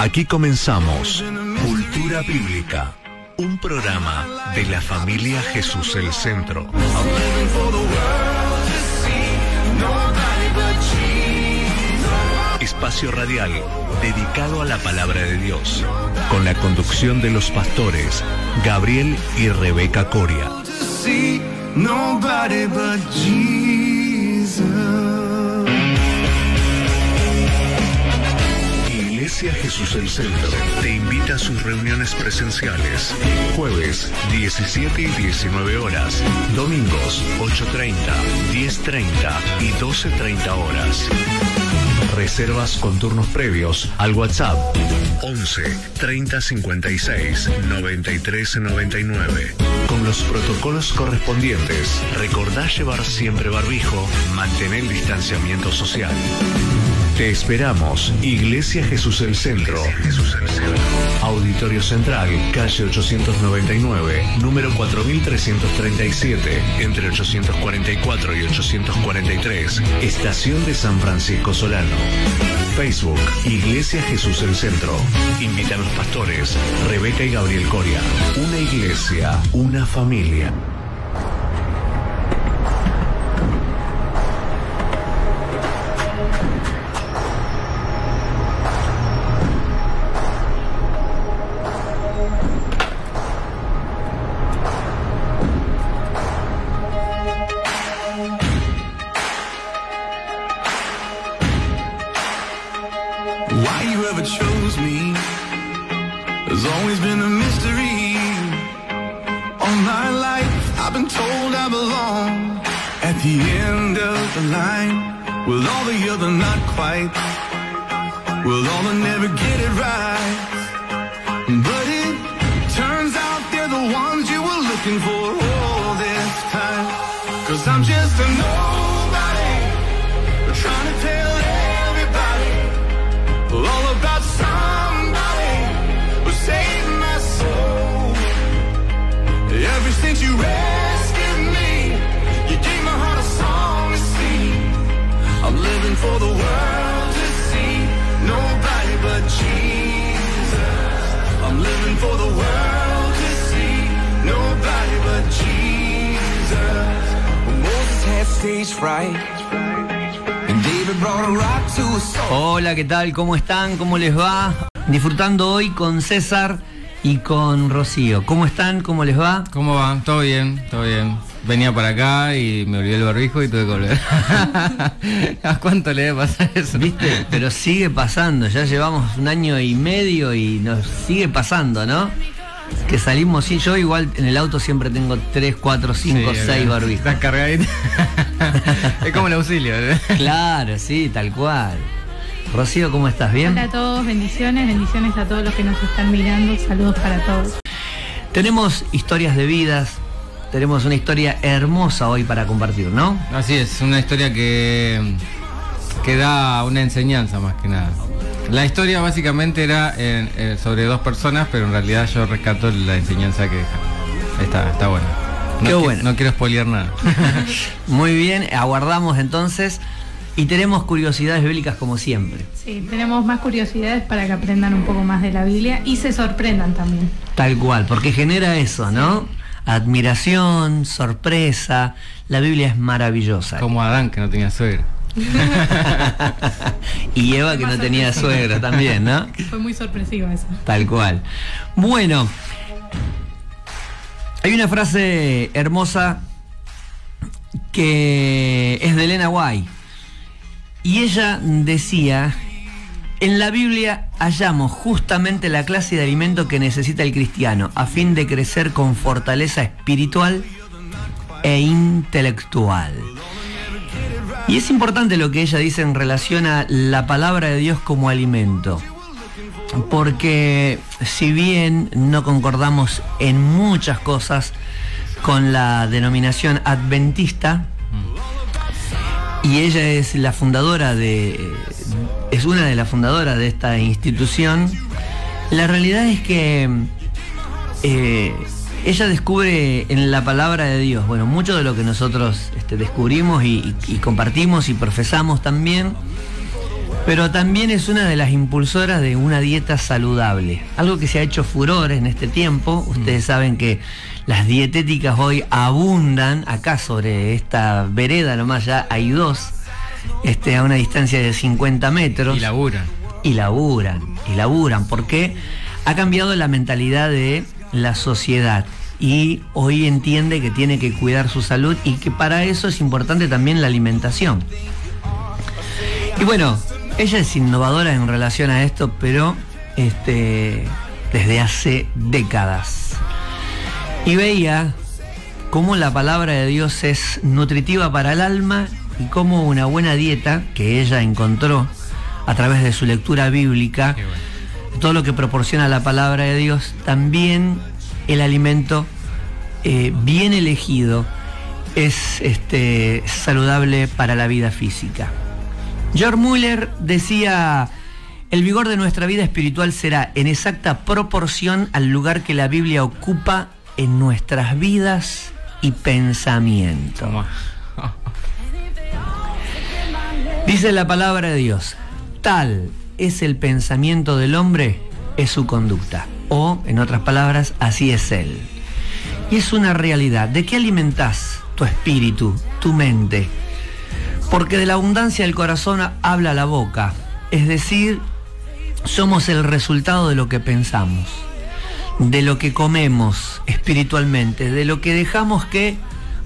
Aquí comenzamos Cultura Bíblica, un programa de la familia Jesús el Centro. Espacio radial dedicado a la palabra de Dios, con la conducción de los pastores Gabriel y Rebeca Coria. Iglesia Jesús el Centro te invita a sus reuniones presenciales. Jueves 17 y 19 horas. Domingos 8.30, 10.30 y 12.30 horas. Reservas con turnos previos al WhatsApp 11 30 56 93 99. Con los protocolos correspondientes, recordá llevar siempre barbijo, mantener el distanciamiento social. Te esperamos, Iglesia Jesús el Centro. Auditorio Central, calle 899, número 4337, entre 844 y 843, Estación de San Francisco Solano. Facebook, Iglesia Jesús el Centro. Invita a los pastores, Rebeca y Gabriel Coria. Una iglesia, una familia. ¿Qué tal? ¿Cómo están? ¿Cómo les va? Disfrutando hoy con César y con Rocío. ¿Cómo están? ¿Cómo les va? ¿Cómo va? Todo bien, todo bien. Venía para acá y me olvidé el barbijo y tuve que volver. ¿A cuánto le debe pasar eso? ¿Viste? Pero sigue pasando, ya llevamos un año y medio y nos sigue pasando, ¿no? Que salimos sin yo igual en el auto siempre tengo 3, 4, 5, Sí, 6 acá. barbijos. Estás cargadito. es como el auxilio. ¿eh? Claro, sí, tal cual. Rocío, ¿cómo estás? ¿Bien? Hola a todos, bendiciones, bendiciones a todos los que nos están mirando, saludos para todos. Tenemos historias de vidas, tenemos una historia hermosa hoy para compartir, ¿no? Así es, una historia que, que da una enseñanza más que nada. La historia básicamente era en- eh, sobre dos personas, pero en realidad yo rescato la enseñanza que deja. Está, está bueno. No Qué bueno. No quiero spoilear nada. Muy bien, aguardamos entonces y tenemos curiosidades bíblicas como siempre. Sí, tenemos más curiosidades para que aprendan un poco más de la Biblia y se sorprendan también. Tal cual, porque genera eso, ¿no? Admiración, sorpresa. La Biblia es maravillosa. Como Adán, que no tenía suegra. y Eva que no tenía suegra también, ¿no? Fue muy sorpresiva eso. Tal cual. Bueno, hay una frase hermosa que es de Elena White. Y ella decía, en la Biblia hallamos justamente la clase de alimento que necesita el cristiano a fin de crecer con fortaleza espiritual e intelectual. Y es importante lo que ella dice en relación a la palabra de Dios como alimento. Porque si bien no concordamos en muchas cosas con la denominación adventista, y ella es la fundadora de, es una de las fundadoras de esta institución, la realidad es que eh, ella descubre en la palabra de Dios, bueno, mucho de lo que nosotros este, descubrimos y, y- y compartimos y profesamos también, pero también es una de las impulsoras de una dieta saludable. Algo que se ha hecho furor en este tiempo. Ustedes saben que las dietéticas hoy abundan. Acá sobre esta vereda nomás ya hay dos, este, a una distancia de 50 metros. Y laburan. Y laburan, y laburan, porque ha cambiado la mentalidad de la sociedad y hoy entiende que tiene que cuidar su salud y que para eso es importante también la alimentación. Y bueno, ella es innovadora en relación a esto, pero este, desde hace décadas. Y veía cómo la palabra de Dios es nutritiva para el alma y cómo una buena dieta que ella encontró a través de su lectura bíblica, todo lo que proporciona la palabra de Dios, también el alimento eh, bien elegido es este, saludable para la vida física. George Muller decía, el vigor de nuestra vida espiritual será en exacta proporción al lugar que la Biblia ocupa en nuestras vidas y pensamientos. Dice la palabra de Dios, tal es el pensamiento del hombre, es su conducta. O, en otras palabras, así es él. Y es una realidad. ¿De qué alimentas tu espíritu, tu mente? Porque de la abundancia del corazón habla la boca. Es decir, somos el resultado de lo que pensamos, de lo que comemos espiritualmente, de lo que dejamos que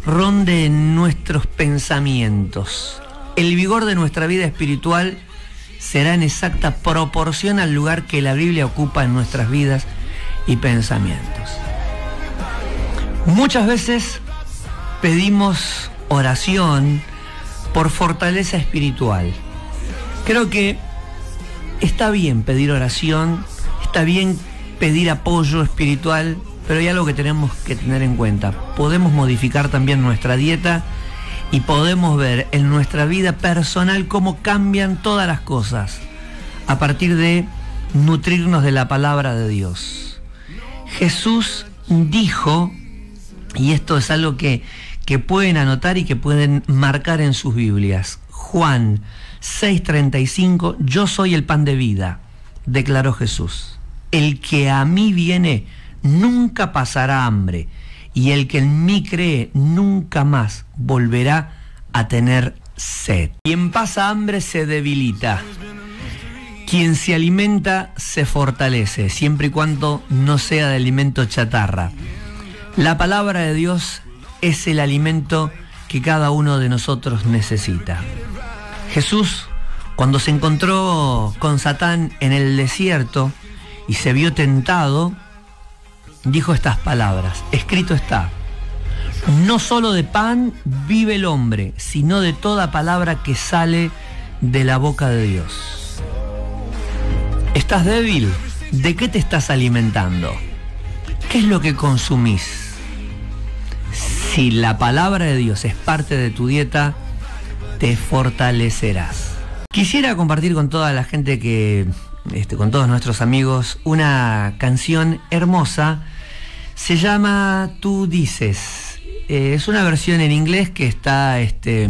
ronde en nuestros pensamientos. El vigor de nuestra vida espiritual será en exacta proporción al lugar que la Biblia ocupa en nuestras vidas y pensamientos. Muchas veces pedimos oración por fortaleza espiritual. Creo que está bien pedir oración, está bien pedir apoyo espiritual, pero hay algo que tenemos que tener en cuenta. Podemos modificar también nuestra dieta y podemos ver en nuestra vida personal cómo cambian todas las cosas a partir de nutrirnos de la palabra de Dios. Jesús dijo y esto es algo que, que pueden anotar y que pueden marcar en sus Biblias. Juan 6:35, yo soy el pan de vida, declaró Jesús. El que a mí viene nunca pasará hambre, y el que en mí cree nunca más volverá a tener sed. Quien pasa hambre se debilita. Quien se alimenta se fortalece, siempre y cuando no sea de alimento chatarra. La palabra de Dios es el alimento que cada uno de nosotros necesita. Jesús, cuando se encontró con Satán en el desierto y se vio tentado, dijo estas palabras, escrito está, no solo de pan vive el hombre, sino de toda palabra que sale de la boca de Dios. ¿Estás débil? ¿De qué te estás alimentando? ¿Qué es lo que consumís? si la palabra de Dios es parte de tu dieta, te fortalecerás. Quisiera compartir con toda la gente que, este, con todos nuestros amigos, una canción hermosa. Se llama Tú dices. Eh, es una versión en inglés que está este,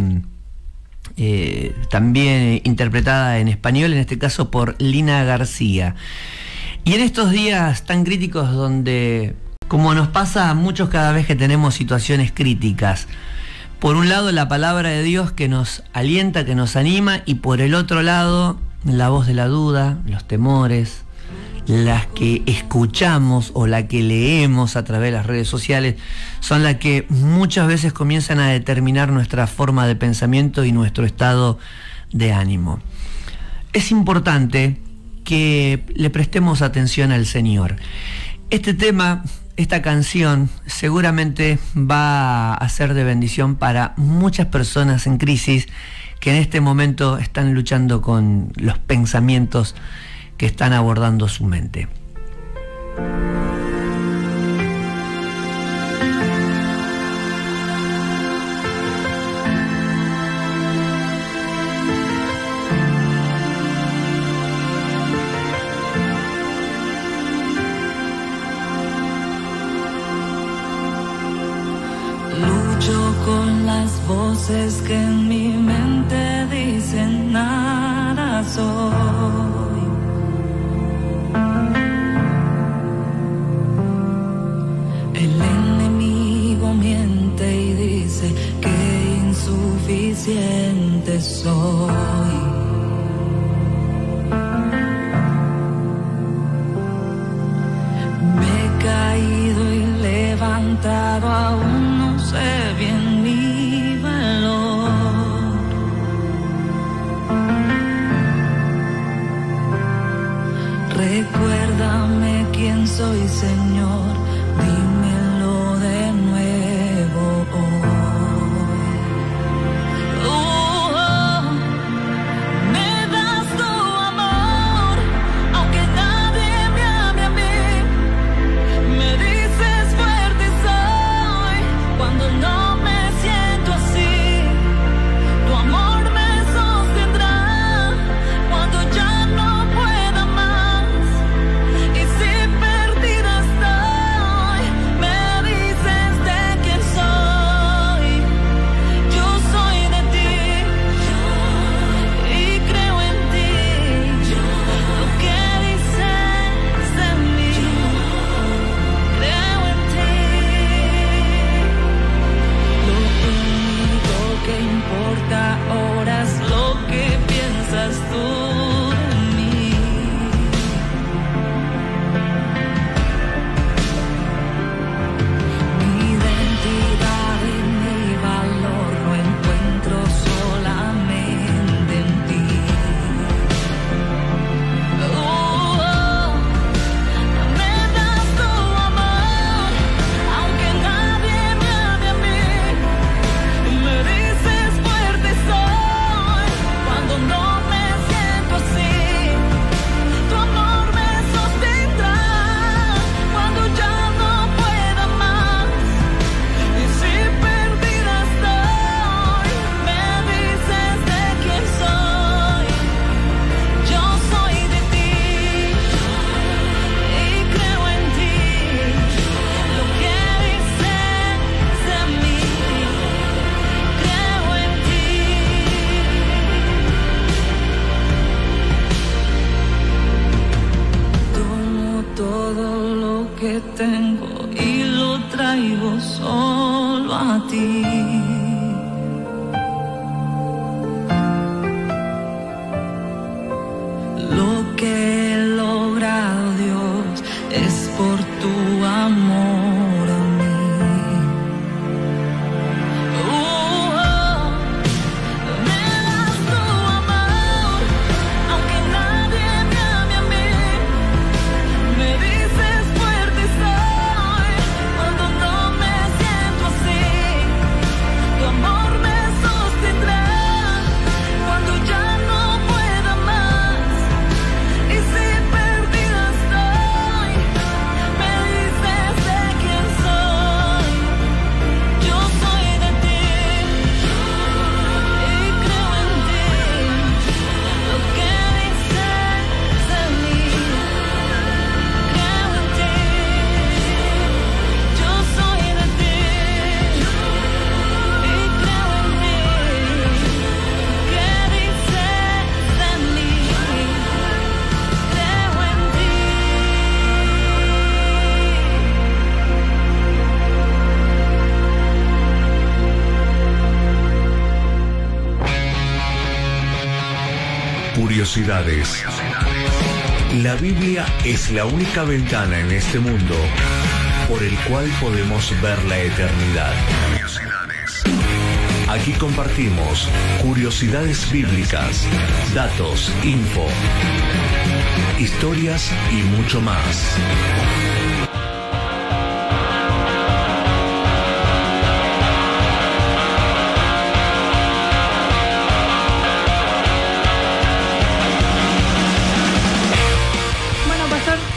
eh, también interpretada en español, en este caso por Lina García. Y en estos días tan críticos donde como nos pasa a muchos cada vez que tenemos situaciones críticas. Por un lado la palabra de Dios que nos alienta, que nos anima, y por el otro lado la voz de la duda, los temores, las que escuchamos o la que leemos a través de las redes sociales, son las que muchas veces comienzan a determinar nuestra forma de pensamiento y nuestro estado de ánimo. Es importante que le prestemos atención al Señor. Este tema esta canción seguramente va a ser de bendición para muchas personas en crisis que en este momento están luchando con los pensamientos que están abordando su mente. con las voces que en mi y lo traigo solo a ti. curiosidades. La Biblia es la única ventana en este mundo por el cual podemos ver la eternidad. Aquí compartimos curiosidades bíblicas, datos, info, historias y mucho más.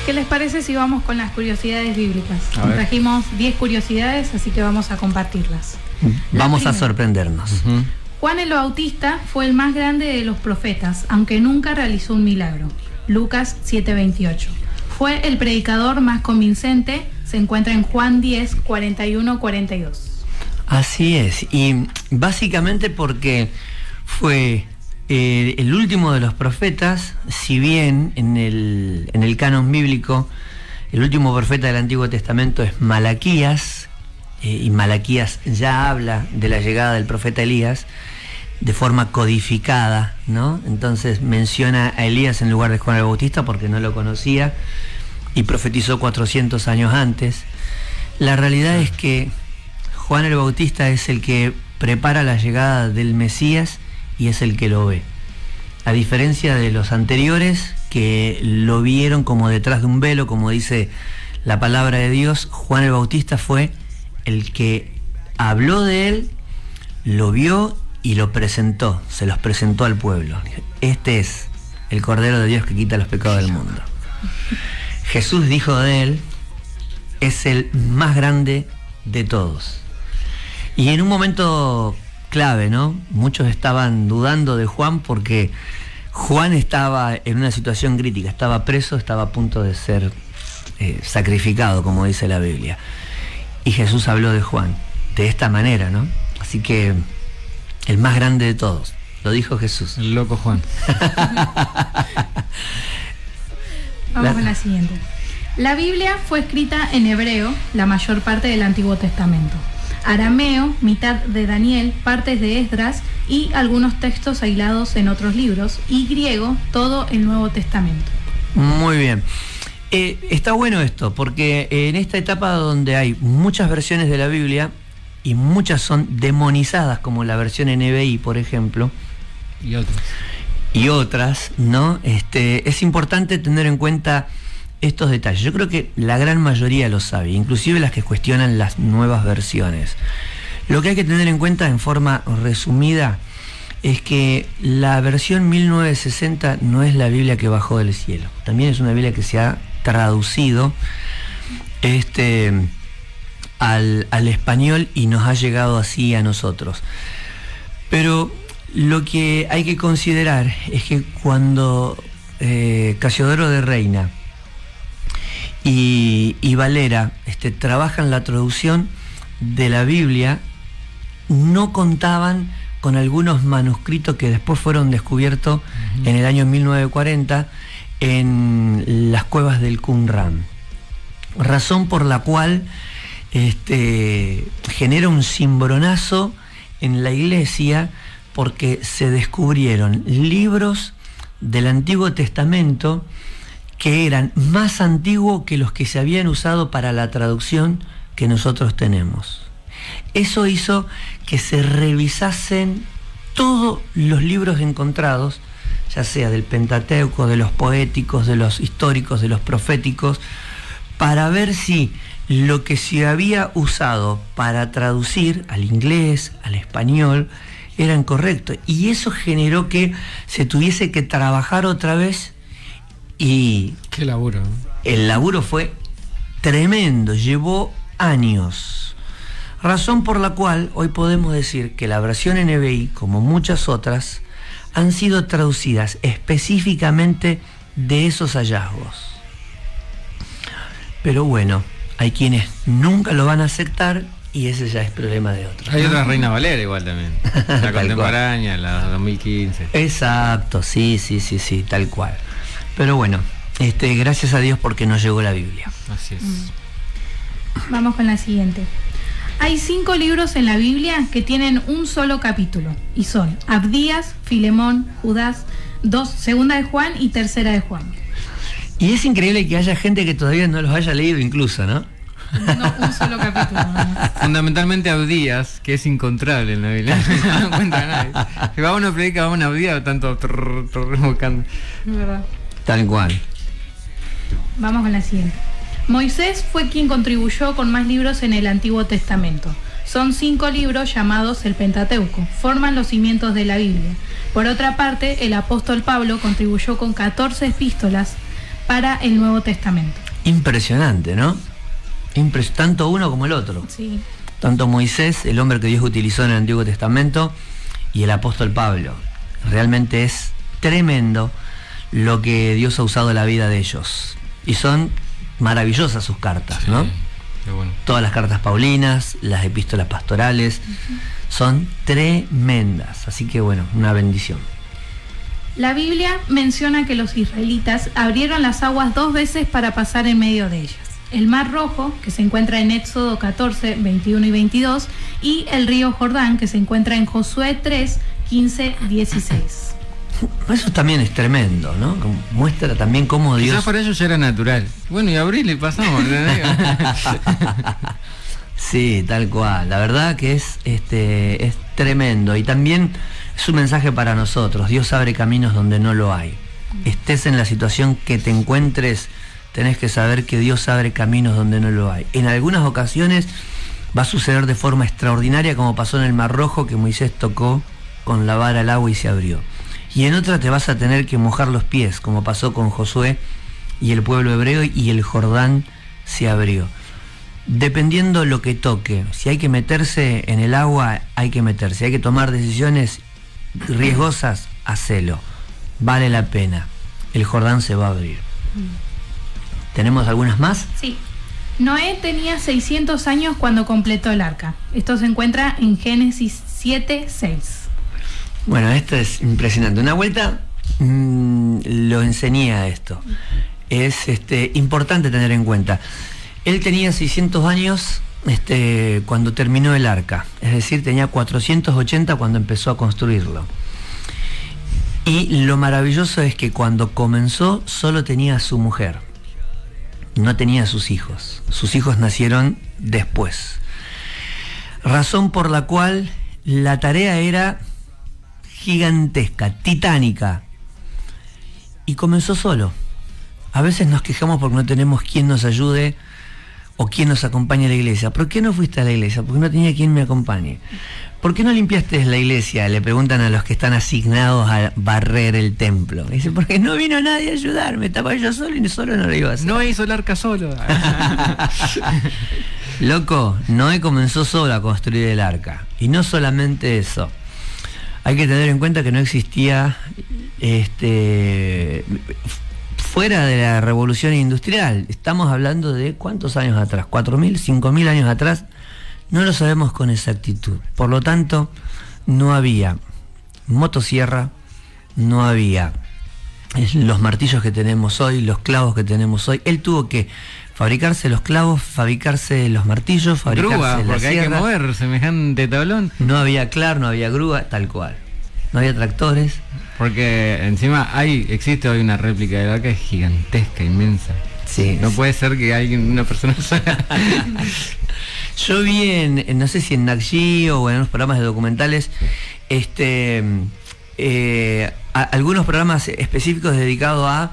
¿Qué les parece si vamos con las curiosidades bíblicas? Trajimos 10 curiosidades, así que vamos a compartirlas. Vamos a sorprendernos. Juan el Bautista fue el más grande de los profetas, aunque nunca realizó un milagro. Lucas 7:28. Fue el predicador más convincente, se encuentra en Juan 10, 41, 42. Así es, y básicamente porque fue eh, el último de los profetas, si bien en el, en el canon bíblico el último profeta del Antiguo Testamento es Malaquías, eh, y Malaquías ya habla de la llegada del profeta Elías de forma codificada, ¿no? Entonces menciona a Elías en lugar de Juan el Bautista porque no lo conocía y profetizó 400 años antes. La realidad es que Juan el Bautista es el que prepara la llegada del Mesías y es el que lo ve. A diferencia de los anteriores que lo vieron como detrás de un velo, como dice la palabra de Dios, Juan el Bautista fue el que habló de él, lo vio y lo presentó, se los presentó al pueblo. Este es el Cordero de Dios que quita los pecados del mundo. Jesús dijo de él, es el más grande de todos. Y en un momento clave, ¿no? Muchos estaban dudando de Juan porque Juan estaba en una situación crítica, estaba preso, estaba a punto de ser eh, sacrificado, como dice la Biblia. Y Jesús habló de Juan de esta manera, ¿no? Así que el más grande de todos, lo dijo Jesús. El loco Juan. Vamos con la siguiente. La Biblia fue escrita en hebreo, la mayor parte del Antiguo Testamento. Arameo, mitad de Daniel, partes de Esdras y algunos textos aislados en otros libros. Y griego, todo el Nuevo Testamento. Muy bien. Eh, está bueno esto, porque en esta etapa donde hay muchas versiones de la Biblia y muchas son demonizadas, como la versión NBI, por ejemplo, Y otros. y otras, ¿no? Este, es importante tener en cuenta estos detalles. Yo creo que la gran mayoría lo sabe, inclusive las que cuestionan las nuevas versiones. Lo que hay que tener en cuenta en forma resumida es que la versión 1960 no es la Biblia que bajó del cielo. También es una Biblia que se ha traducido este, al, al español y nos ha llegado así a nosotros. Pero lo que hay que considerar es que cuando eh, Casiodoro de Reina y, y Valera este, trabajan la traducción de la Biblia, no contaban con algunos manuscritos que después fueron descubiertos en el año 1940 en las cuevas del Qumran. Razón por la cual este, genera un cimbronazo en la iglesia porque se descubrieron libros del Antiguo Testamento que eran más antiguos que los que se habían usado para la traducción que nosotros tenemos. Eso hizo que se revisasen todos los libros encontrados, ya sea del Pentateuco, de los poéticos, de los históricos, de los proféticos, para ver si lo que se había usado para traducir al inglés, al español, eran correctos. Y eso generó que se tuviese que trabajar otra vez y Qué laburo. el laburo fue tremendo, llevó años. Razón por la cual hoy podemos decir que la versión NBI, como muchas otras, han sido traducidas específicamente de esos hallazgos. Pero bueno, hay quienes nunca lo van a aceptar y ese ya es problema de otros. Hay otra Reina Valera igual también. La contemporánea, la 2015. Exacto, sí, sí, sí, sí, tal cual. Pero bueno, este, gracias a Dios porque nos llegó la Biblia. Así es. Vamos con la siguiente. Hay cinco libros en la Biblia que tienen un solo capítulo y son Abdías, Filemón, Judás, dos, Segunda de Juan y Tercera de Juan. Y es increíble que haya gente que todavía no los haya leído incluso, ¿no? No, un solo capítulo. Fundamentalmente Abdías, que es incontrable en la Biblia. no encuentra nadie. Si va uno predica, va una Abdías, tanto trrr, trrr, buscando. Es verdad. Tal cual. Vamos con la siguiente. Moisés fue quien contribuyó con más libros en el Antiguo Testamento. Son cinco libros llamados el Pentateuco. Forman los cimientos de la Biblia. Por otra parte, el apóstol Pablo contribuyó con 14 epístolas para el Nuevo Testamento. Impresionante, ¿no? Impres- tanto uno como el otro. Sí. Tanto Moisés, el hombre que Dios utilizó en el Antiguo Testamento, y el apóstol Pablo. Realmente es tremendo lo que Dios ha usado en la vida de ellos. Y son maravillosas sus cartas, ¿no? Sí, Qué bueno. Todas las cartas paulinas, las epístolas pastorales, son tremendas. Así que bueno, una bendición. La Biblia menciona que los israelitas abrieron las aguas dos veces para pasar en medio de ellas. El Mar Rojo, que se encuentra en Éxodo 14, 21 y 22, y el río Jordán, que se encuentra en Josué 3, 15, 16. Eso también es tremendo, ¿no? Muestra también cómo Quizás Dios... para ellos ya era natural. Bueno, y abril y pasamos. Sí, tal cual. La verdad que es, este, es tremendo. Y también es un mensaje para nosotros. Dios abre caminos donde no lo hay. Estés en la situación que te encuentres, tenés que saber que Dios abre caminos donde no lo hay. En algunas ocasiones va a suceder de forma extraordinaria, como pasó en el Mar Rojo, que Moisés tocó con la vara al agua y se abrió. Y en otra te vas a tener que mojar los pies, como pasó con Josué y el pueblo hebreo, y el Jordán se abrió dependiendo lo que toque. Si hay que meterse en el agua, hay que meterse. Hay que tomar decisiones riesgosas, hacelo. Vale la pena. El Jordán se va a abrir. ¿Tenemos algunas más? Sí. Noé tenía 600 años cuando completó el arca. Esto se encuentra en Génesis 7, 6. Bueno, esto es impresionante. Una vuelta mm, lo enseñé a esto. Es este, importante tener en cuenta. Él tenía 600 años este, cuando terminó el arca, es decir, tenía 480 cuando empezó a construirlo. Y lo maravilloso es que cuando comenzó solo tenía a su mujer, no tenía a sus hijos. Sus hijos nacieron después. Razón por la cual la tarea era gigantesca, titánica. Y comenzó solo. A veces nos quejamos porque no tenemos quien nos ayude o quien nos acompañe a la iglesia. ¿Por qué no fuiste a la iglesia? Porque no tenía quien me acompañe. ¿Por qué no limpiaste la iglesia? Le preguntan a los que están asignados a barrer el templo. Dice, porque no vino nadie a ayudarme, estaba yo solo y solo no lo iba a hacer. no hizo el arca solo. Loco, Noé comenzó solo a construir el arca. Y no solamente eso. Hay que tener en cuenta que no existía este fuera de la revolución industrial. Estamos hablando de cuántos años atrás, 4.000, 5.000 años atrás. No lo sabemos con exactitud. Por lo tanto, no había motosierra, no había los martillos que tenemos hoy, los clavos que tenemos hoy. Él tuvo que fabricarse los clavos, fabricarse los martillos, fabricarse Grúa, la porque hay que mover semejante tablón. No había claro, no había grúa, tal cual. No había tractores. Porque encima hay, existe hoy una réplica del arca es gigantesca, inmensa. Sí, No puede ser que alguien, una persona sola. Yo vi en, en, no sé si en Nagio o en unos programas de documentales, este, eh, a- algunos programas específicos dedicados a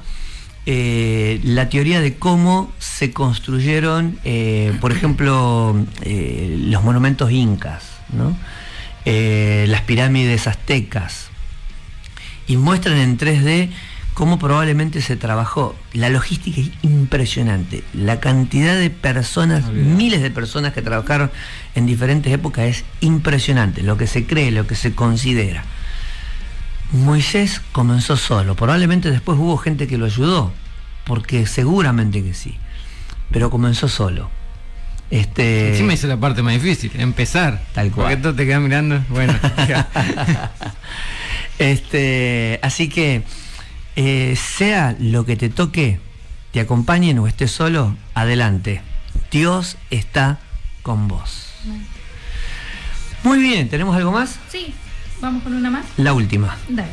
eh, la teoría de cómo se construyeron, eh, por ejemplo, eh, los monumentos incas, ¿no? Las pirámides aztecas, y muestran en 3D cómo probablemente se trabajó. La logística es impresionante. La cantidad de personas, miles de personas que trabajaron en diferentes épocas es impresionante. Lo que se cree, lo que se considera. Moisés comenzó solo. Probablemente después hubo gente que lo ayudó, porque seguramente que sí. Pero comenzó solo. Este, Encima hizo la parte más difícil, empezar. Tal cual. Porque todo te queda mirando. Bueno, ya. Este, así que eh, sea lo que te toque, te acompañen o estés solo, adelante. Dios está con vos. Muy bien, ¿tenemos algo más? Sí, vamos con una más. La última. Dale.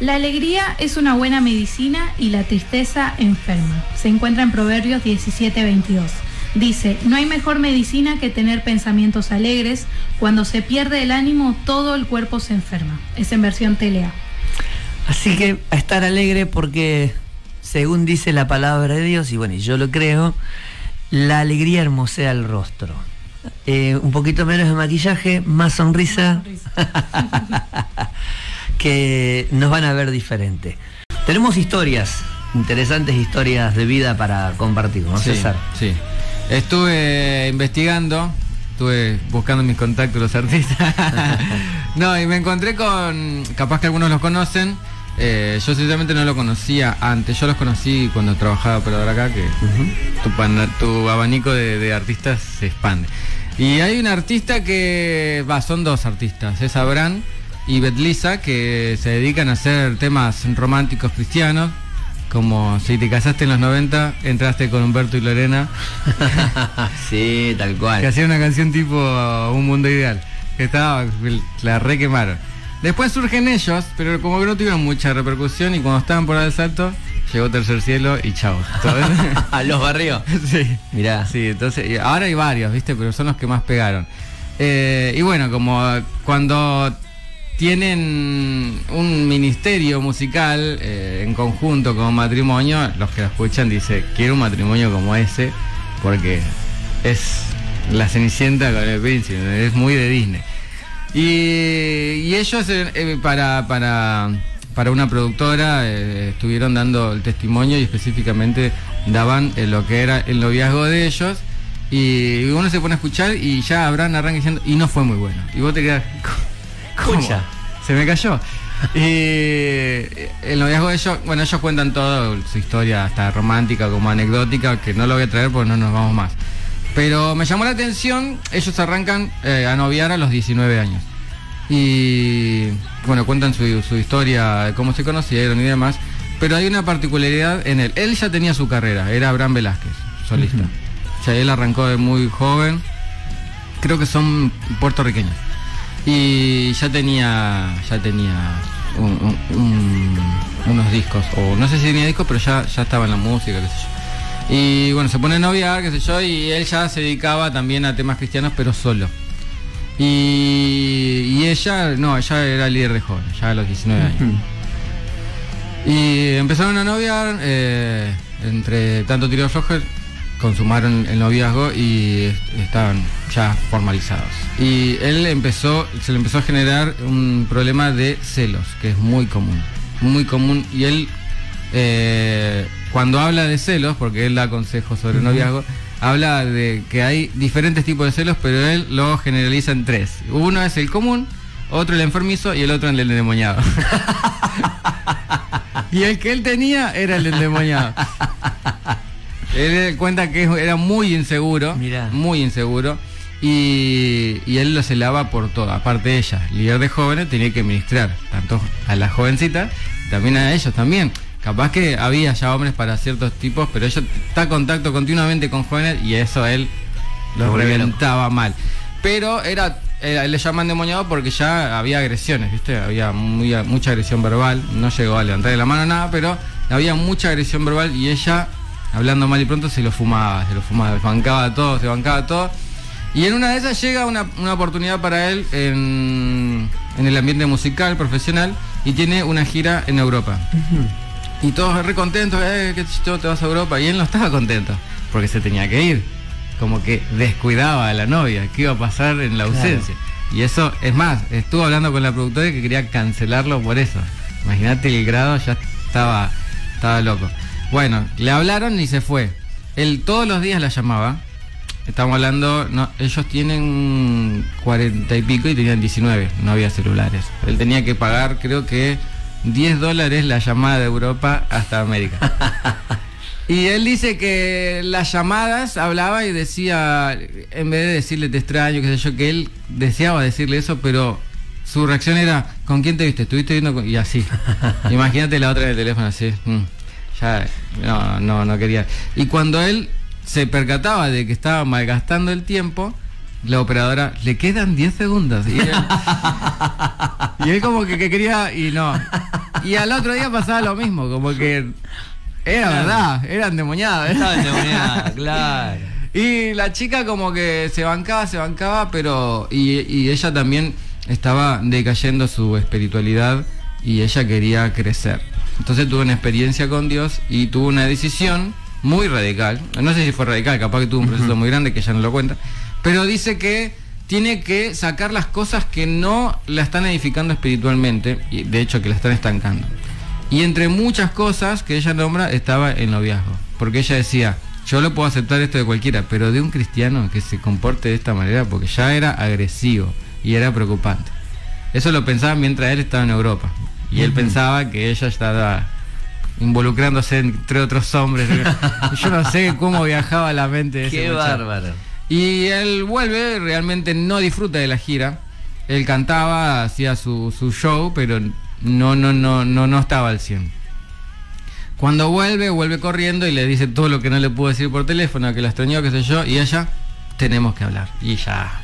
La alegría es una buena medicina y la tristeza enferma. Se encuentra en Proverbios 17:22. Dice, no hay mejor medicina que tener pensamientos alegres. Cuando se pierde el ánimo, todo el cuerpo se enferma. Es en versión TLA. Así que a estar alegre porque, según dice la palabra de Dios, y bueno, y yo lo creo, la alegría hermosea el rostro. Eh, un poquito menos de maquillaje, más sonrisa, que nos van a ver diferente. Tenemos historias, interesantes historias de vida para compartir, ¿no, Sí, César? sí. Estuve investigando, estuve buscando mis contactos los artistas. no, y me encontré con, capaz que algunos los conocen. Eh, yo sinceramente no lo conocía antes, yo los conocí cuando trabajaba por ahora acá, que tu, pan- tu abanico de, de artistas se expande. Y hay un artista que, va, son dos artistas, es Abraham y Betlisa, que se dedican a hacer temas románticos cristianos, como si te casaste en los 90, entraste con Humberto y Lorena, sí, tal que cual. hacían una canción tipo Un Mundo Ideal, que estaba, la re quemaron. Después surgen ellos, pero como que no tuvieron mucha repercusión y cuando estaban por el salto, llegó Tercer Cielo y chao. A los barrios. sí. Mirá. Sí, entonces, ahora hay varios, ¿viste? Pero son los que más pegaron. Eh, y bueno, como cuando tienen un ministerio musical eh, en conjunto como matrimonio, los que lo escuchan dicen, quiero un matrimonio como ese, porque es la Cenicienta con el príncipe, es muy de Disney. Y, y ellos eh, eh, para, para, para una productora eh, estuvieron dando el testimonio y específicamente daban eh, lo que era el noviazgo de ellos. Y uno se pone a escuchar y ya Abraham arranca diciendo, y no fue muy bueno. Y vos te quedas, ¿cómo? Escucha. Se me cayó. Y el noviazgo de ellos, bueno, ellos cuentan toda su historia, hasta romántica como anecdótica, que no lo voy a traer porque no nos vamos más. Pero me llamó la atención, ellos arrancan eh, a noviar a los 19 años. Y bueno, cuentan su, su historia, cómo se conocieron y demás. Pero hay una particularidad en él. Él ya tenía su carrera, era Abraham Velázquez, solista. O sea, él arrancó de muy joven. Creo que son puertorriqueños. Y ya tenía, ya tenía un- un- un- unos discos. O no sé si tenía discos, pero ya, ya estaba en la música, qué sé yo. Y bueno, se pone a noviar, qué sé yo, y él ya se dedicaba también a temas cristianos, pero solo. Y, y ella, no, ella era líder de jóvenes, ya a los 19 años. Y empezaron a noviar, eh, entre tanto tiro flojos, consumaron el noviazgo y est- estaban ya formalizados. Y él empezó, se le empezó a generar un problema de celos, que es muy común, muy común. Y él, eh, cuando habla de celos, porque él da consejos sobre noviazgo, habla de que hay diferentes tipos de celos, pero él lo generaliza en tres. Uno es el común, otro el enfermizo y el otro el endemoniado. Y el que él tenía era el endemoniado. él cuenta que era muy inseguro, Mirá. muy inseguro, y, y él lo celaba por todo. Aparte ella, líder de jóvenes, tenía que ministrar tanto a las jovencitas, también a ellos también. Capaz que había ya hombres para ciertos tipos, pero ella está en contacto continuamente con jóvenes y eso él Lo reventaba mal. Pero era, era- le llaman demoniado porque ya había agresiones, ¿viste? Había muy- mucha agresión verbal. No llegó a levantarle la mano nada, pero había mucha agresión verbal y ella, hablando mal y pronto, se lo fumaba, se lo fumaba, se bancaba todo, se bancaba todo. Y en una de esas llega una, una oportunidad para él en, en el ambiente musical, profesional, y tiene una gira en Europa. Y todos re contentos, eh, qué yo, te vas a Europa. Y él no estaba contento, porque se tenía que ir. Como que descuidaba a la novia, qué iba a pasar en la Claro. ausencia. Y eso, es más, estuvo hablando con la productora que quería cancelarlo por eso. Imagínate el grado, ya estaba, estaba loco. Bueno, le hablaron y se fue. Él todos los días la llamaba. Estamos hablando, no, ellos tienen 40 y pico y tenían 19, no había celulares. Él tenía que pagar, creo que 10 dólares la llamada de Europa hasta América. Y él dice que las llamadas hablaba y decía, en vez de decirle te extraño, qué sé yo, que él deseaba decirle eso, pero su reacción era, ¿con quién te viste? ¿Estuviste viendo? con-?" Y así. Imagínate la otra en el teléfono así. mm, ya, no, no, no quería. Y cuando él se percataba de que estaba malgastando el tiempo, la operadora, le quedan 10 segundos. Y él, y él como que, que quería, y no. Y al otro día pasaba lo mismo, como que era verdad, era endemoniada. ¿eh? Estaba endemoniada, claro. Y la chica como que se bancaba, se bancaba, pero... Y, y ella también estaba decayendo su espiritualidad y ella quería crecer. Entonces tuvo una experiencia con Dios y tuvo una decisión muy radical. No sé si fue radical, capaz que tuvo un proceso muy grande que ella no lo cuenta. Pero dice que tiene que sacar las cosas que no la están edificando espiritualmente y de hecho que la están estancando. Y entre muchas cosas que ella nombra estaba el noviazgo. Porque ella decía, yo lo puedo aceptar esto de cualquiera, pero de un cristiano que se comporte de esta manera, porque ya era agresivo y era preocupante. Eso lo pensaba mientras él estaba en Europa. Y él pensaba que ella estaba involucrándose entre otros hombres. Yo no sé cómo viajaba la mente de ese Qué muchacho. Y él vuelve, realmente no disfruta de la gira. él cantaba, hacía su, su show, pero no, no, no, no, no estaba al 100. Cuando vuelve, vuelve corriendo y le dice todo lo que no le pudo decir por teléfono, que la extrañó, qué sé yo, y ella, tenemos que hablar. Y ya.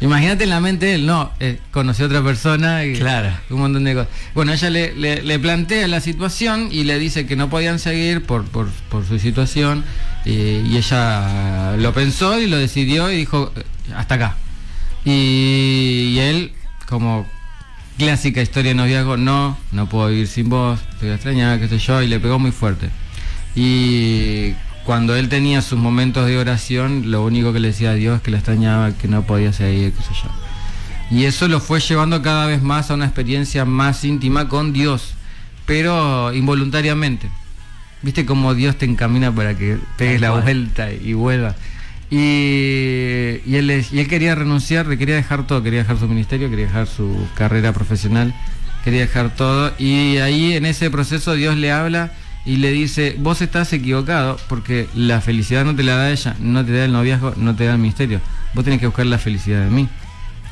Imagínate en la mente de él, no, eh, conoció a otra persona y Claro. un montón de cosas. Bueno, ella le, le- le plantea la situación y le dice que no podían seguir por, por, por su situación eh, y ella lo pensó y lo decidió y dijo, eh, hasta acá. Y, y él, como clásica historia de noviazgo, no, no puedo vivir sin vos, estoy extrañada, qué sé yo, y le pegó muy fuerte. Y cuando él tenía sus momentos de oración, lo único que le decía a Dios es que la extrañaba, que no podía seguir, qué sé yo. Y eso lo fue llevando cada vez más a una experiencia más íntima con Dios, pero involuntariamente. ¿Viste cómo Dios te encamina para que pegues la vuelta y vuelvas? Y, y él, y él quería renunciar, le quería dejar todo, quería dejar su ministerio, quería dejar su carrera profesional, quería dejar todo. Y ahí en ese proceso Dios le habla y le dice, vos estás equivocado porque la felicidad no te la da ella, no te da el noviazgo, no te da el ministerio. Vos tenés que buscar la felicidad de mí.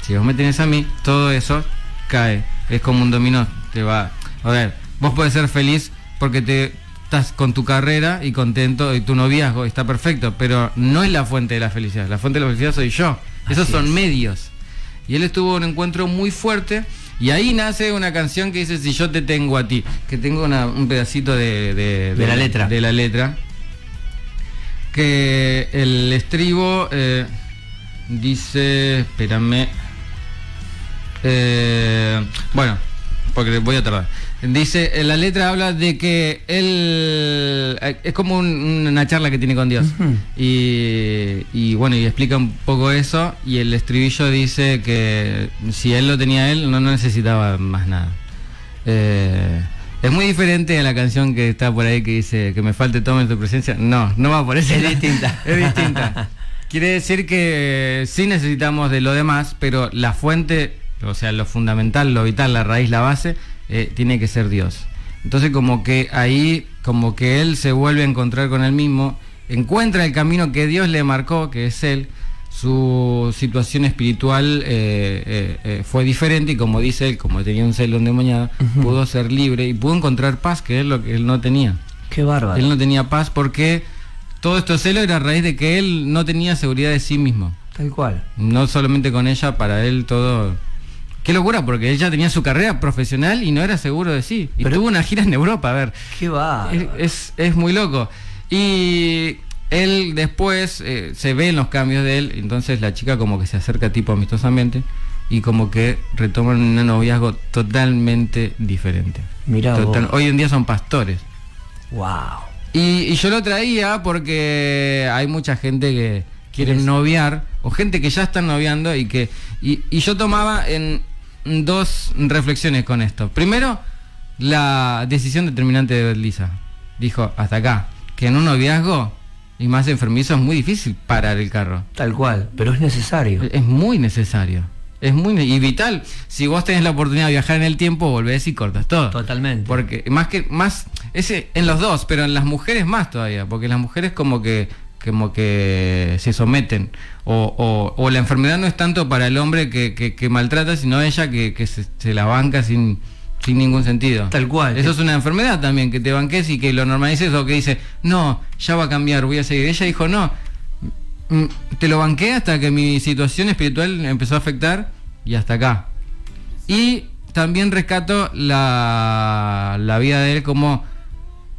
Si vos me tenés a mí, todo eso cae. Es como un dominó. Te va. A ver, vos podés ser feliz porque te estás con tu carrera y contento y tu noviazgo está perfecto, pero no es la fuente de la felicidad. La fuente de la felicidad soy yo. Esos son es. medios. Y él estuvo en un encuentro muy fuerte y ahí nace una canción que dice Si yo te tengo a ti, que tengo una- un pedacito de, de- De la letra. De la letra. Que el estribo eh, dice, espérame, eh, bueno, porque voy a tardar. Dice, eh, la letra habla de que él eh, es como un- una charla que tiene con Dios. Y, y bueno, y explica un poco eso. Y el estribillo dice que si él lo tenía él, no, no necesitaba más nada. Eh, es muy diferente a la canción que está por ahí que dice que me falte todo en tu presencia. No, no va por ese Es distinta. es distinta. Quiere decir que eh, sí necesitamos de lo demás, pero la fuente, o sea, lo fundamental, lo vital, la raíz, la base, eh, tiene que ser Dios. Entonces como que ahí, como que él se vuelve a encontrar con él mismo, encuentra el camino que Dios le marcó, que es él, su situación espiritual eh, eh, fue diferente y como dice él, como tenía un celo endemoniado, pudo ser libre y pudo encontrar paz, que es lo que él no tenía. Qué bárbaro. Él no tenía paz porque todo esto celo era a raíz de que él no tenía seguridad de sí mismo. Tal cual. No solamente con ella, para él todo... Qué locura, porque él ya tenía su carrera profesional y no era seguro de sí. Y Pero- tuvo una gira en Europa, a ver. Qué va. Es, es- es muy loco. Y él después eh, se ve en los cambios de él, entonces la chica como que se acerca tipo amistosamente y como que retoman un noviazgo totalmente diferente. Mirá vos. Total- hoy en día son pastores. Wow. Y, y yo lo traía porque hay mucha gente que quiere noviar o gente que ya están noviando y que y, y yo tomaba en dos reflexiones con esto. Primero, la decisión determinante de Lisa. Dijo, hasta acá, que en un noviazgo y más enfermizo es muy difícil parar el carro. Tal cual. Pero es necesario. Es muy necesario. Es muy y vital. Si vos tenés la oportunidad de viajar en el tiempo, volvés y cortas todo. Totalmente. Porque más que más ese en los dos, pero en las mujeres más todavía, porque las mujeres como que como que se someten o, o- o la enfermedad no es tanto para el hombre que, que- que maltrata, sino ella que, que se, se la banca sin sin ningún sentido. Tal cual. Eso es una enfermedad también, que te banques y que lo normalices o que dice, no, ya va a cambiar, voy a seguir. Ella dijo, no, mm, te lo banqué hasta que mi situación espiritual empezó a afectar y hasta acá. Y también rescato la, la vida de él como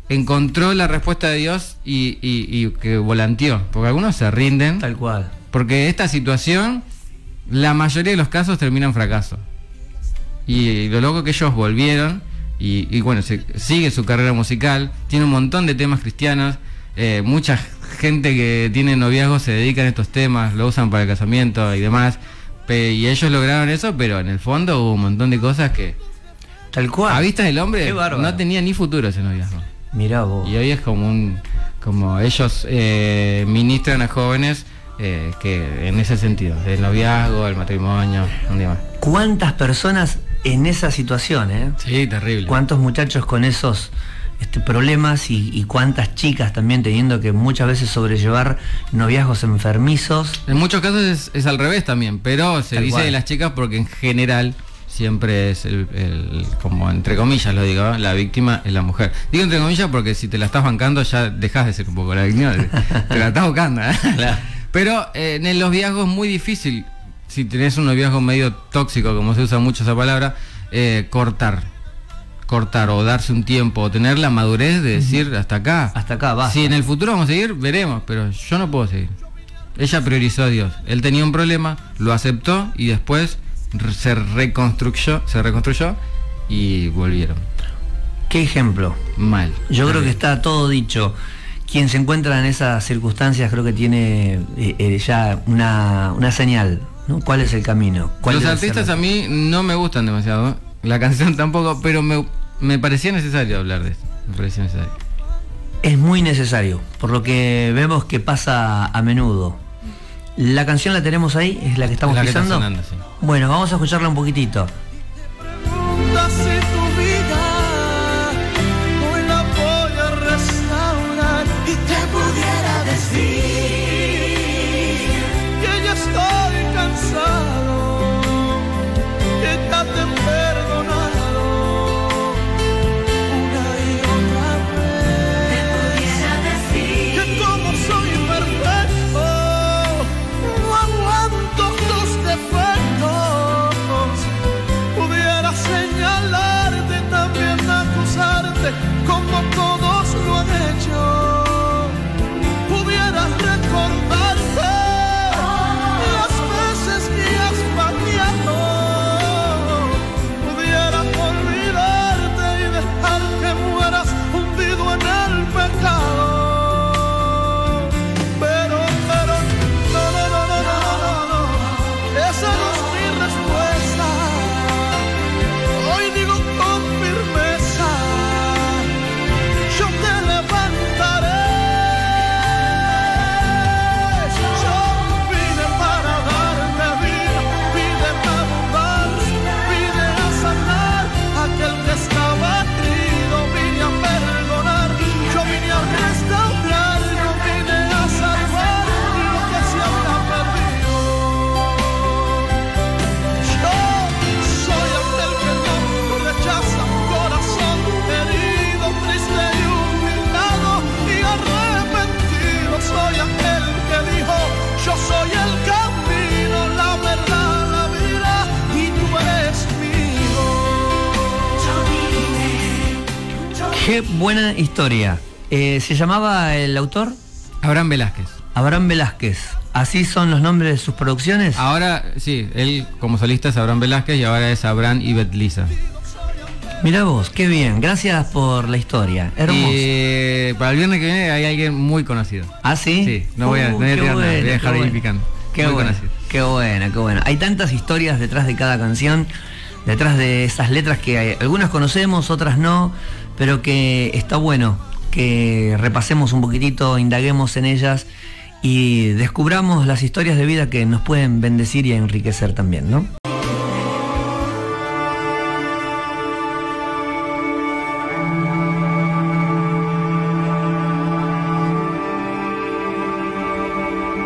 encontró la respuesta de Dios y, y- y que volanteó. Porque algunos se rinden. Tal cual. Porque esta situación, la mayoría de los casos termina en fracaso. Y lo loco que ellos volvieron, y, bueno, se- sigue su carrera musical, tiene un montón de temas cristianos, eh, mucha gente que tiene noviazgo se dedica a estos temas, lo usan para el casamiento y demás. y ellos lograron eso, pero en el fondo hubo un montón de cosas que Tal cual. a vista del hombre no tenía ni futuro ese noviazgo. Mirá vos. Y hoy es como un como ellos eh, ministran a jóvenes eh, que en ese sentido, el noviazgo, el matrimonio, un día más. ¿Cuántas personas en esa situación, eh? Sí, terrible. ¿Cuántos muchachos con esos este, problemas y, y cuántas chicas también teniendo que muchas veces sobrellevar noviazgos enfermizos. En muchos casos es, es al revés también, pero se Tal dice cual. de las chicas porque en general siempre es el, el- como entre comillas lo digo, ¿eh? la víctima es la mujer. Digo entre comillas porque si te la estás bancando ya dejas de ser un poco la víctima, te la estás buscando. ¿eh? Claro. Pero eh, en los viejos es muy difícil, si tenés un noviazgo medio tóxico, como se usa mucho esa palabra, cortar. Cortar o darse un tiempo o tener la madurez de decir hasta acá. Hasta acá, basta. Si en el futuro vamos a seguir, veremos, pero yo no puedo seguir. Ella priorizó a Dios. Él tenía un problema, lo aceptó y después se reconstruyó, se reconstruyó y volvieron. ¿Qué ejemplo? Mal. Yo creo que está todo dicho. Quien se encuentra en esas circunstancias creo que tiene eh, eh, ya una, una señal. ¿no? ¿Cuál es el camino? ¿Cuál Los artistas a mí no me gustan demasiado. La canción tampoco, pero me, me parecía necesario hablar de esto. Me parecía necesario. Es muy necesario, por lo que vemos que pasa a menudo. La canción la tenemos ahí, es la que estamos Es la que está pisando. sonando, sí. Bueno, vamos a escucharla un poquitito. Buena historia. Eh, ¿Se llamaba el autor? Abraham Velázquez. Abraham Velázquez. ¿Así son los nombres de sus producciones? Ahora, sí, él como solista es Abraham Velázquez y ahora es Abraham y Betlisa. Mira vos, qué bien. Gracias por la historia. Hermoso. Y eh, para el viernes que viene hay alguien muy conocido. ¿Ah, sí? Sí, no voy a- no voy a qué tirar nada, voy a dejar ahí bueno. picando. Qué Muy bueno, conocido. qué bueno, qué bueno. Hay tantas historias detrás de cada canción, detrás de esas letras que hay- algunas conocemos, otras no, pero que está bueno que repasemos un poquitito, indaguemos en ellas y descubramos las historias de vida que nos pueden bendecir y enriquecer también, ¿no?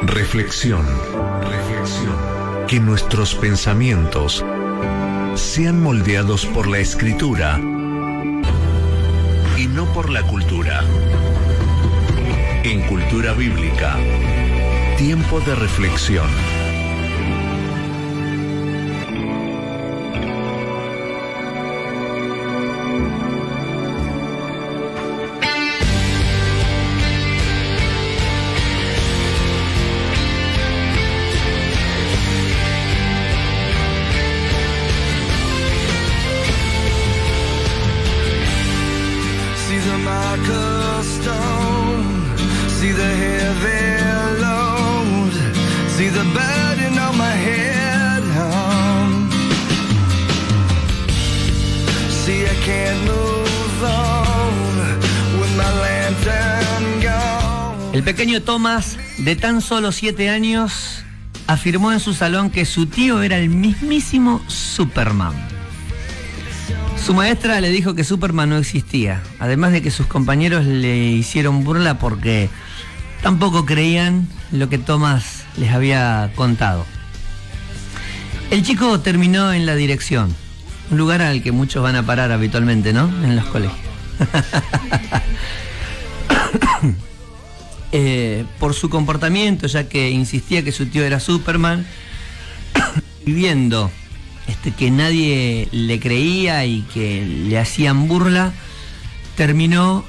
Reflexión, reflexión. Que nuestros pensamientos sean moldeados por la escritura y no por la cultura. En cultura bíblica, tiempo de reflexión. Pequeño Thomas, de tan solo 7 años, afirmó en su salón que su tío era el mismísimo Superman. Su maestra le dijo que Superman no existía, además de que sus compañeros le hicieron burla porque tampoco creían lo que Thomas les había contado. El chico terminó en la dirección, un lugar al que muchos van a parar habitualmente, ¿no? En los colegios. Eh, por su comportamiento, ya que insistía que su tío era Superman, y viendo este, que nadie le creía y que le hacían burla, terminó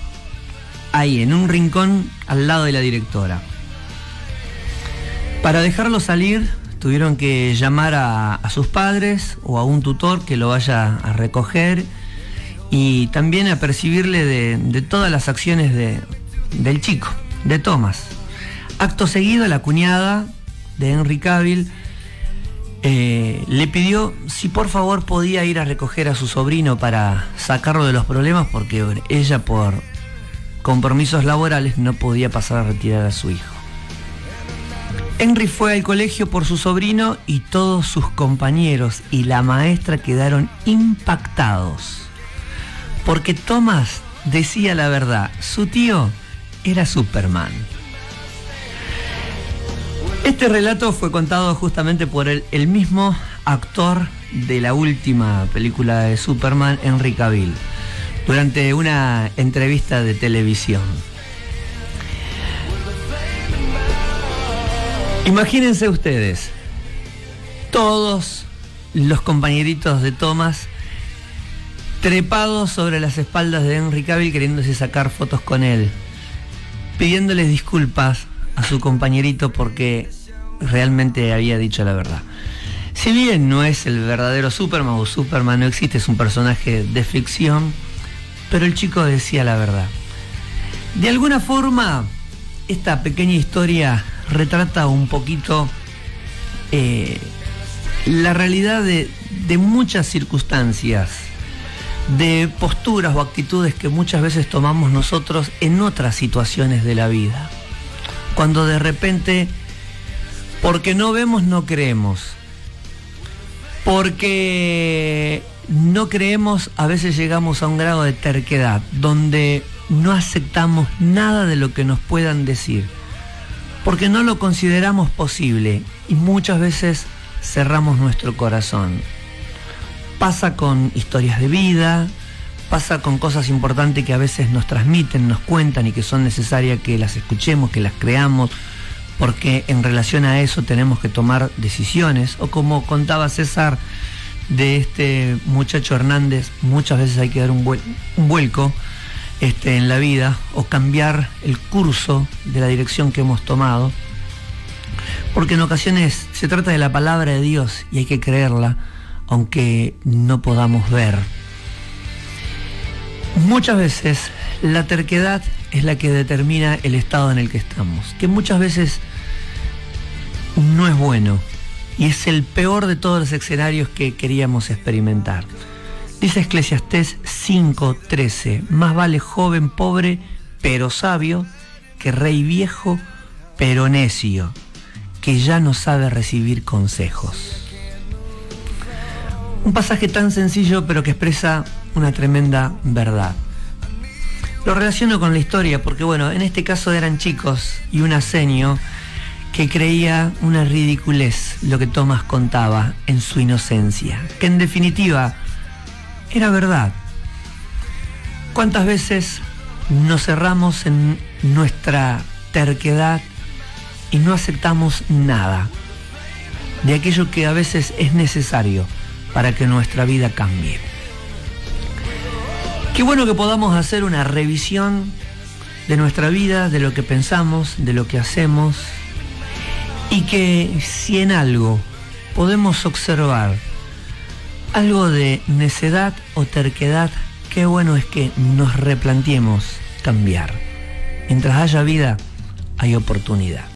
ahí, en un rincón al lado de la directora. Para dejarlo salir, tuvieron que llamar a, sus padres o a un tutor que lo vaya a recoger y también a percibirle de, de todas las acciones de- del chico, de Thomas. Acto seguido, la cuñada de Henry Cavill eh, le pidió si por favor podía ir a recoger a su sobrino para sacarlo de los problemas porque ella por compromisos laborales no podía pasar a retirar a su hijo. Henry fue al colegio por su sobrino y todos sus compañeros y la maestra quedaron impactados. Porque Thomas decía la verdad, su tío era Superman. Este relato fue contado justamente por el, mismo actor de la última película de Superman, Henry Cavill, durante una entrevista de televisión. Imagínense ustedes, todos los compañeritos de Thomas trepados sobre las espaldas de Henry Cavill queriéndose sacar fotos con él, pidiéndoles disculpas a su compañerito porque realmente había dicho la verdad. Si bien no es el verdadero Superman o Superman no existe, es un personaje de ficción, pero el chico decía la verdad. De alguna forma, esta pequeña historia retrata un poquito eh, la realidad de, de muchas circunstancias, de posturas o actitudes que muchas veces tomamos nosotros en otras situaciones de la vida. Cuando de repente, porque no vemos, no creemos. Porque no creemos, a veces llegamos a un grado de terquedad, donde no aceptamos nada de lo que nos puedan decir. Porque no lo consideramos posible y muchas veces cerramos nuestro corazón. Pasa con historias de vida, pasa con cosas importantes que a veces nos transmiten, nos cuentan y que son necesarias que las escuchemos, que las creamos, porque en relación a eso tenemos que tomar decisiones. O como contaba César de este muchacho Hernández, muchas veces hay que dar un, vuel- un vuelco este, en la vida o cambiar el curso de la dirección que hemos tomado. Porque en ocasiones se trata de la palabra de Dios y hay que creerla, aunque no podamos ver. Muchas veces la terquedad es la que determina el estado en el que estamos, que muchas veces no es bueno y es el peor de todos los escenarios que queríamos experimentar. Dice Eclesiastés 5:13, más vale joven pobre pero sabio que rey viejo pero necio, que ya no sabe recibir consejos. Un pasaje tan sencillo pero que expresa una tremenda verdad. Lo relaciono con la historia porque bueno, en este caso eran chicos y un asenio que creía una ridiculez lo que Tomás contaba en su inocencia, que en definitiva era verdad. ¿Cuántas veces nos cerramos en nuestra terquedad y no aceptamos nada de aquello que a veces es necesario para que nuestra vida cambie? Qué bueno que podamos hacer una revisión de nuestra vida, de lo que pensamos, de lo que hacemos, y que si en algo podemos observar algo de necedad o terquedad, qué bueno es que nos replanteemos cambiar. Mientras haya vida, hay oportunidad.